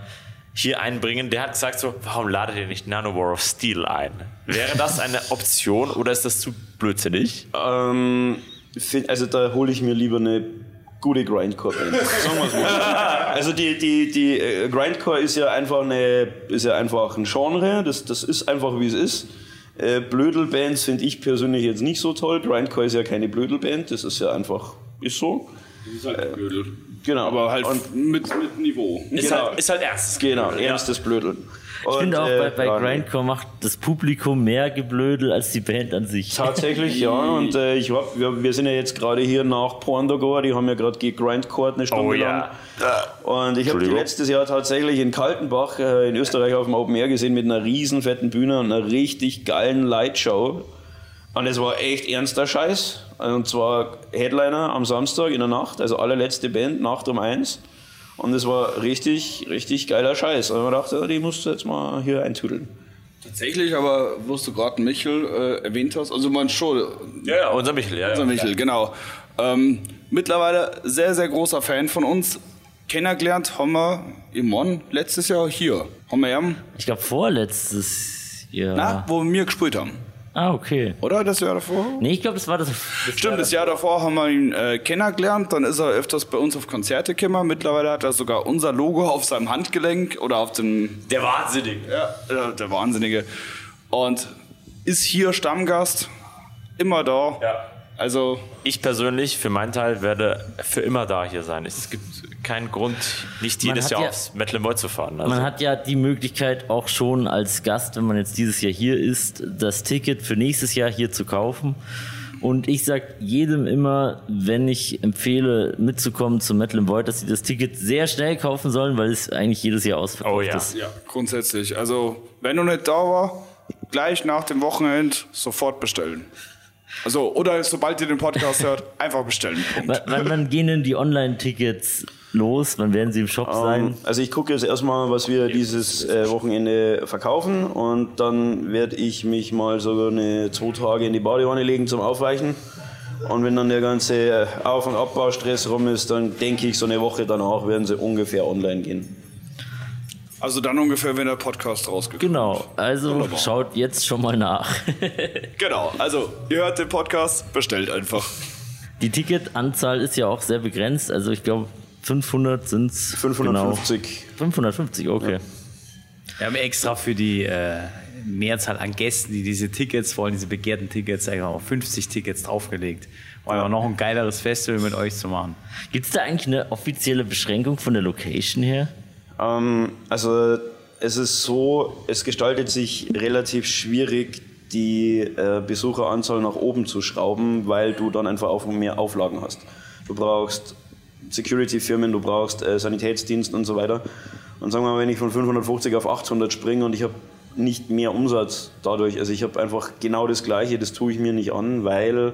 hier einbringen. Der hat gesagt so, warum ladet ihr nicht Nano War of Steel ein? Wäre das eine Option oder ist das zu blödsinnig? Ähm, also da hole ich mir lieber eine gute Grindcore-Band. Sagen wir's mal. Also die, die, die äh, Grindcore ist ja einfach eine, ist ja einfach ein Genre. Das, das ist einfach wie es ist. Äh, Blödelbands finde ich persönlich jetzt nicht so toll. Grindcore ist ja keine Blödelband. Das ist ja einfach, ist so. Das ist halt Blödel. Genau. Aber halt Und, mit, mit Niveau. Ist, Genau. halt, ist halt ernst. genau, Ja. ernstes Blödeln. Ich finde auch, äh, bei, bei ja, Grindcore macht das Publikum mehr Geblödel als die Band an sich. Tatsächlich, ja. Und äh, ich hab, wir, wir sind ja jetzt gerade hier nach Porndogor, die haben ja gerade Grindcore eine Stunde Oh lang. ja. Und ich habe die letztes Jahr tatsächlich in Kaltenbach äh, in Österreich auf dem Open Air gesehen mit einer riesen fetten Bühne und einer richtig geilen Lightshow. Und es war echt ernster Scheiß. Und zwar Headliner am Samstag in der Nacht, also allerletzte Band, Nacht um eins. Und es war richtig, richtig geiler Scheiß. Und man dachte, ja, die musst du jetzt mal hier eintüdeln. Tatsächlich, aber wo du gerade Michel äh, erwähnt hast, also man schon, Ja, ja, unser Michel, ja. unser ja. Michel, genau. Ähm, mittlerweile sehr, sehr großer Fan von uns. Kennengelernt haben wir im Mon letztes Jahr hier. Haben wir ja, Ich glaube vorletztes Jahr. na, wo wir gespielt haben. Ah, okay. Oder das Jahr davor? Nee, ich glaube, das war das. das Stimmt, das Jahr davor haben wir ihn äh, kennengelernt, dann ist er öfters bei uns auf Konzerte gekommen. Mittlerweile hat er sogar unser Logo auf seinem Handgelenk oder auf dem, Der Wahnsinnige. ja, äh, der Wahnsinnige. Und ist hier Stammgast, immer da. Ja. Also, Ich persönlich, für meinen Teil, werde für immer da hier sein. Es gibt keinen Grund, nicht jedes Jahr ja- aufs Metal Boy zu fahren. Also, Man hat ja die Möglichkeit auch schon als Gast, wenn man jetzt dieses Jahr hier ist, das Ticket für nächstes Jahr hier zu kaufen. Und ich sag jedem immer, wenn ich empfehle, mitzukommen zum Void, dass sie das Ticket sehr schnell kaufen sollen, weil es eigentlich jedes Jahr ausverkauft Oh ja. ist. ja, grundsätzlich. Also, wenn du nicht da war, gleich nach dem Wochenende sofort bestellen. Also, oder sobald ihr den Podcast hört, einfach bestellen. Punkt. Wann, wann gehen denn die Online-Tickets los? Wann werden sie im Shop sein? Ähm, Also ich gucke jetzt erstmal, was wir dieses äh, Wochenende verkaufen und dann werde ich mich mal so eine zwei Tage in die Badewanne legen zum Aufweichen. Und wenn dann der ganze äh, Auf- und Abbaustress rum ist, dann denke ich, so eine Woche danach werden sie ungefähr online gehen. Also dann ungefähr, wenn der Podcast rausgekommen Genau, also Wunderbar. schaut jetzt schon mal nach. Genau, also ihr hört den Podcast, bestellt einfach. Die Ticketanzahl ist ja auch sehr begrenzt, also ich glaube 500 sind es. 550. Genau. 550, okay. Wir haben extra für die äh, Mehrzahl an Gästen, die diese Tickets wollen, diese begehrten Tickets, einfach auf 50 Tickets draufgelegt. Um einfach noch ein geileres Festival mit euch zu machen. Gibt es da eigentlich eine offizielle Beschränkung von der Location her? Ähm, also es ist so, es gestaltet sich relativ schwierig, die äh, Besucheranzahl nach oben zu schrauben, weil du dann einfach auch mehr Auflagen hast. Du brauchst Security-Firmen, du brauchst äh, Sanitätsdienst und so weiter. Und sagen wir mal, wenn ich von 550 auf 800 springe und ich habe nicht mehr Umsatz dadurch, also ich habe einfach genau das Gleiche, das tue ich mir nicht an, weil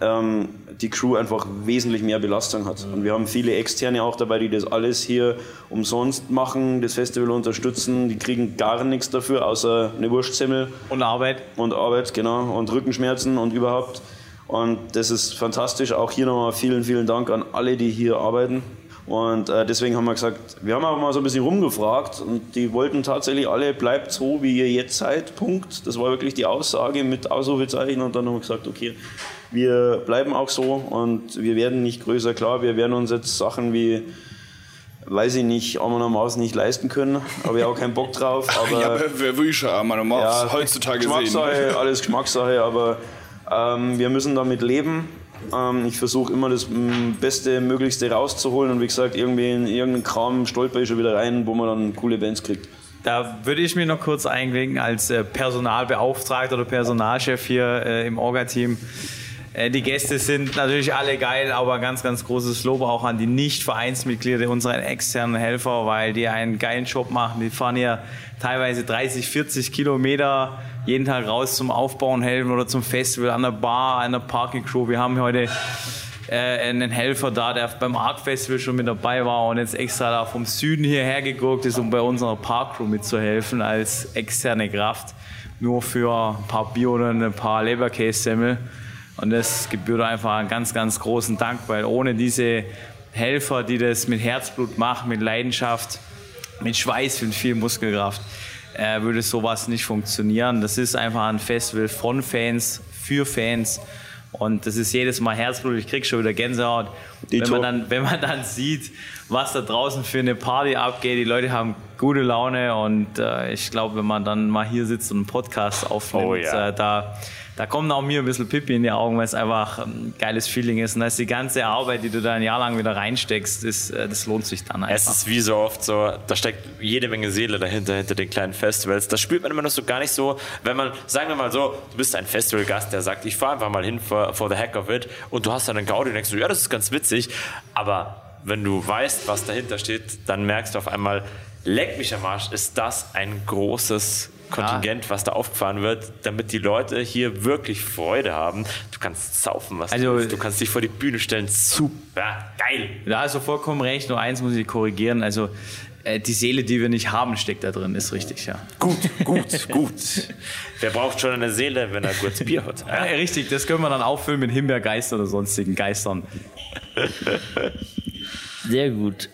ähm, die Crew einfach wesentlich mehr Belastung hat. Und wir haben viele Externe auch dabei, die das alles hier umsonst machen, das Festival unterstützen. Die kriegen gar nichts dafür, außer eine Wurstsemmel Und Arbeit? und Arbeit, genau, und Rückenschmerzen und überhaupt. Und das ist fantastisch. Auch hier nochmal vielen, vielen Dank an alle, die hier arbeiten. Und äh, deswegen haben wir gesagt, wir haben auch mal so ein bisschen rumgefragt und die wollten tatsächlich alle, bleibt so, wie ihr jetzt seid, Punkt. Das war wirklich die Aussage mit Ausrufezeichen und dann haben wir gesagt, okay, wir bleiben auch so und wir werden nicht größer. Klar, wir werden uns jetzt Sachen wie, weiß ich nicht, einigermaßen nicht leisten können, habe ich auch keinen Bock drauf. Aber ja, wer, wer will schon einmal normal ja, heutzutage sehen? Geschmackssache, alles Geschmackssache, aber ähm, wir müssen damit leben. Ähm, ich versuche immer das Beste, Möglichste rauszuholen und wie gesagt, irgendwie in irgendeinen Kram stolper ich schon wieder rein, wo man dann coole Bands kriegt. Da würde ich mir noch kurz einklinken als äh, Personalbeauftragter oder Personalchef hier äh, im Orga-Team. Äh, die Gäste sind natürlich alle geil, aber ganz, ganz großes Lob auch an die Nicht-Vereinsmitglieder, unsere externen Helfer, weil die einen geilen Job machen. Die fahren hier teilweise 30, 40 Kilometer jeden Tag raus zum Aufbauen helfen oder zum Festival, an der Bar, an der Parking Crew. Wir haben heute äh, einen Helfer da, der beim Arc Festival schon mit dabei war und jetzt extra da vom Süden hierher geguckt ist, um bei unserer Parkcrew mitzuhelfen als externe Kraft. Nur für ein paar Bier oder ein paar Leberkässemmel. Und das gebührt einfach einen ganz, ganz großen Dank, weil ohne diese Helfer, die das mit Herzblut machen, mit Leidenschaft, mit Schweiß und viel Muskelkraft, äh, würde sowas nicht funktionieren. Das ist einfach ein Festival von Fans, für Fans. Und das ist jedes Mal Herzblut. Ich krieg schon wieder Gänsehaut, wenn man, dann, wenn man dann sieht, was da draußen für eine Party abgeht. Die Leute haben gute Laune und äh, ich glaube, wenn man dann mal hier sitzt und einen Podcast aufnimmt, Oh ja. äh, da, da kommt auch mir ein bisschen Pipi in die Augen, weil es einfach ein geiles Feeling ist. Und da ist die ganze Arbeit, die du da ein Jahr lang wieder reinsteckst, ist, äh, das lohnt sich dann einfach. Es ist wie so oft so, da steckt jede Menge Seele dahinter, hinter den kleinen Festivals. Das spürt man immer noch so gar nicht so, wenn man, sagen wir mal so, du bist ein Festivalgast, der sagt, ich fahre einfach mal hin for, for the heck of it und du hast dann einen Gaudi und denkst du, ja, das ist ganz witzig, aber wenn du weißt, was dahinter steht, dann merkst du auf einmal, leck mich am Arsch, ist das ein großes, Kontingent, was da aufgefahren wird, damit die Leute hier wirklich Freude haben. Du kannst saufen, was Also- du willst. Du kannst dich vor die Bühne stellen. Super, geil. Da hast du vollkommen recht. Nur eins muss ich korrigieren. Also äh, die Seele, die wir nicht haben, steckt da drin. Ist richtig, ja. Gut, gut, gut. Wer braucht schon eine Seele, wenn er gutes Bier hat? ja richtig, das können wir dann auffüllen mit Himbeergeist oder sonstigen Geistern. Sehr gut.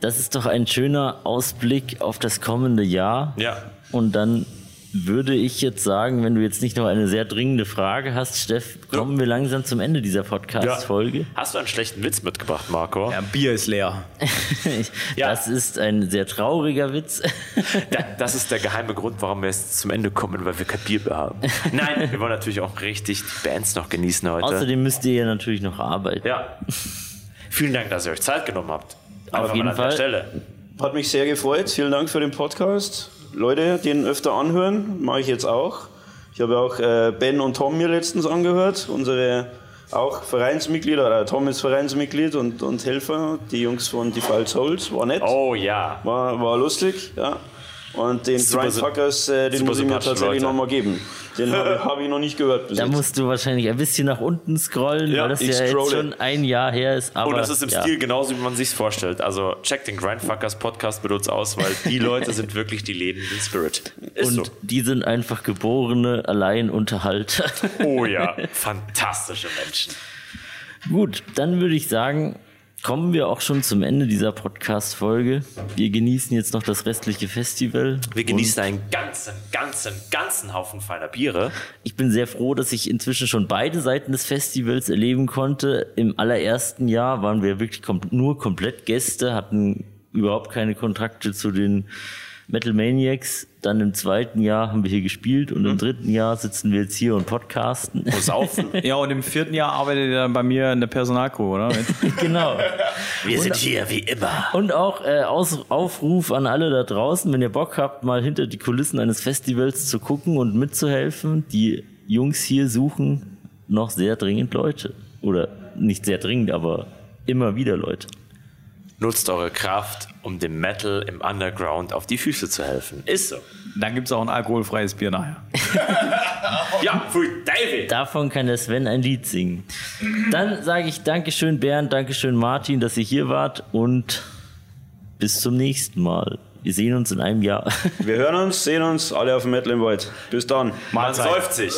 Das ist doch ein schöner Ausblick auf das kommende Jahr. Ja. Und dann würde ich jetzt sagen, wenn du jetzt nicht noch eine sehr dringende Frage hast, Steff, kommen wir langsam zum Ende dieser Podcast-Folge. Hast du einen schlechten Witz mitgebracht, Marco? Ja, Bier ist leer. Ja. Das ist ein sehr trauriger Witz. Da, das ist der geheime Grund, warum wir jetzt zum Ende kommen, weil wir kein Bier mehr haben. Nein, wir wollen natürlich auch richtig die Bands noch genießen heute. Außerdem müsst ihr ja natürlich noch arbeiten. ja. Vielen Dank, dass ihr euch Zeit genommen habt. Einfach jeden mal an Fall. Der Stelle. Hat mich sehr gefreut. Vielen Dank für den Podcast. Leute, den öfter anhören, mache ich jetzt auch. Ich habe auch äh, Ben und Tom mir letztens angehört, unsere auch Vereinsmitglieder. Oder Tom ist Vereinsmitglied und, und Helfer. Die Jungs von Default Souls. War nett. Oh ja. War, war lustig, ja. Und den Grindfuckers, äh, den muss ich mir tatsächlich nochmal geben. Den habe ich, hab ich noch nicht gehört bis Da jetzt. musst du wahrscheinlich ein bisschen nach unten scrollen, Ja, weil das ja jetzt schon ein Jahr her ist. Aber Und das ist im ja. Stil genauso, wie man sich's vorstellt. Also check den Grindfuckers Podcast mit uns aus, weil die Leute sind wirklich die lebenden Spirit. Ist Und die sind einfach geborene Alleinunterhalter. so. Oh ja, fantastische Menschen. Gut, dann würde ich sagen, kommen wir auch schon zum Ende dieser Podcast-Folge. Wir genießen jetzt noch das restliche Festival. Wir genießen einen ganzen, ganzen, ganzen Haufen feiner Biere. Ich bin sehr froh, dass ich inzwischen schon beide Seiten des Festivals erleben konnte. Im allerersten Jahr waren wir wirklich kom nur komplett Gäste, hatten überhaupt keine Kontakte zu den Metal Maniacs. Dann im zweiten Jahr haben wir hier gespielt und im dritten Jahr sitzen wir jetzt hier und podcasten. Saufen. Ja, und im vierten Jahr arbeitet er dann bei mir in der Personalcrew, oder? genau. Wir sind hier wie immer. Und auch äh, Aus Aufruf an alle da draußen, wenn ihr Bock habt, mal hinter die Kulissen eines Festivals zu gucken und mitzuhelfen. Die Jungs hier suchen noch sehr dringend Leute. Oder nicht sehr dringend, aber immer wieder Leute. Nutzt eure Kraft, um dem Metal im Underground auf die Füße zu helfen. Ist so. Dann gibt es auch ein alkoholfreies Bier nachher. Ja, pfui, David. Davon kann der Sven ein Lied singen. Dann sage ich Dankeschön Bernd, Dankeschön Martin, dass ihr hier wart und bis zum nächsten Mal. Wir sehen uns in einem Jahr. Wir hören uns, sehen uns, alle auf dem Metal im Wald. Bis dann. Man säuft sich.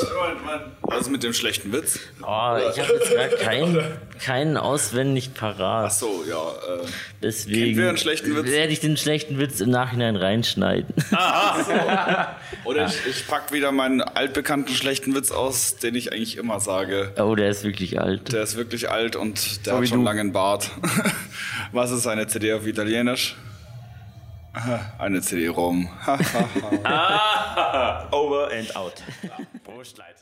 Was ist mit dem schlechten Witz? Oh, ich habe jetzt gerade keinen, keinen auswendig parat. So, ja. Äh, Deswegen wer einen schlechten Witz? werde ich den schlechten Witz im Nachhinein reinschneiden. oder ich, ich pack wieder meinen altbekannten schlechten Witz aus, den ich eigentlich immer sage. Oh, der ist wirklich alt. Der ist wirklich alt und der So hat schon du. lange einen Bart. Was ist eine CD auf Italienisch? Eine CD rum. Over and out. Prost, Leid.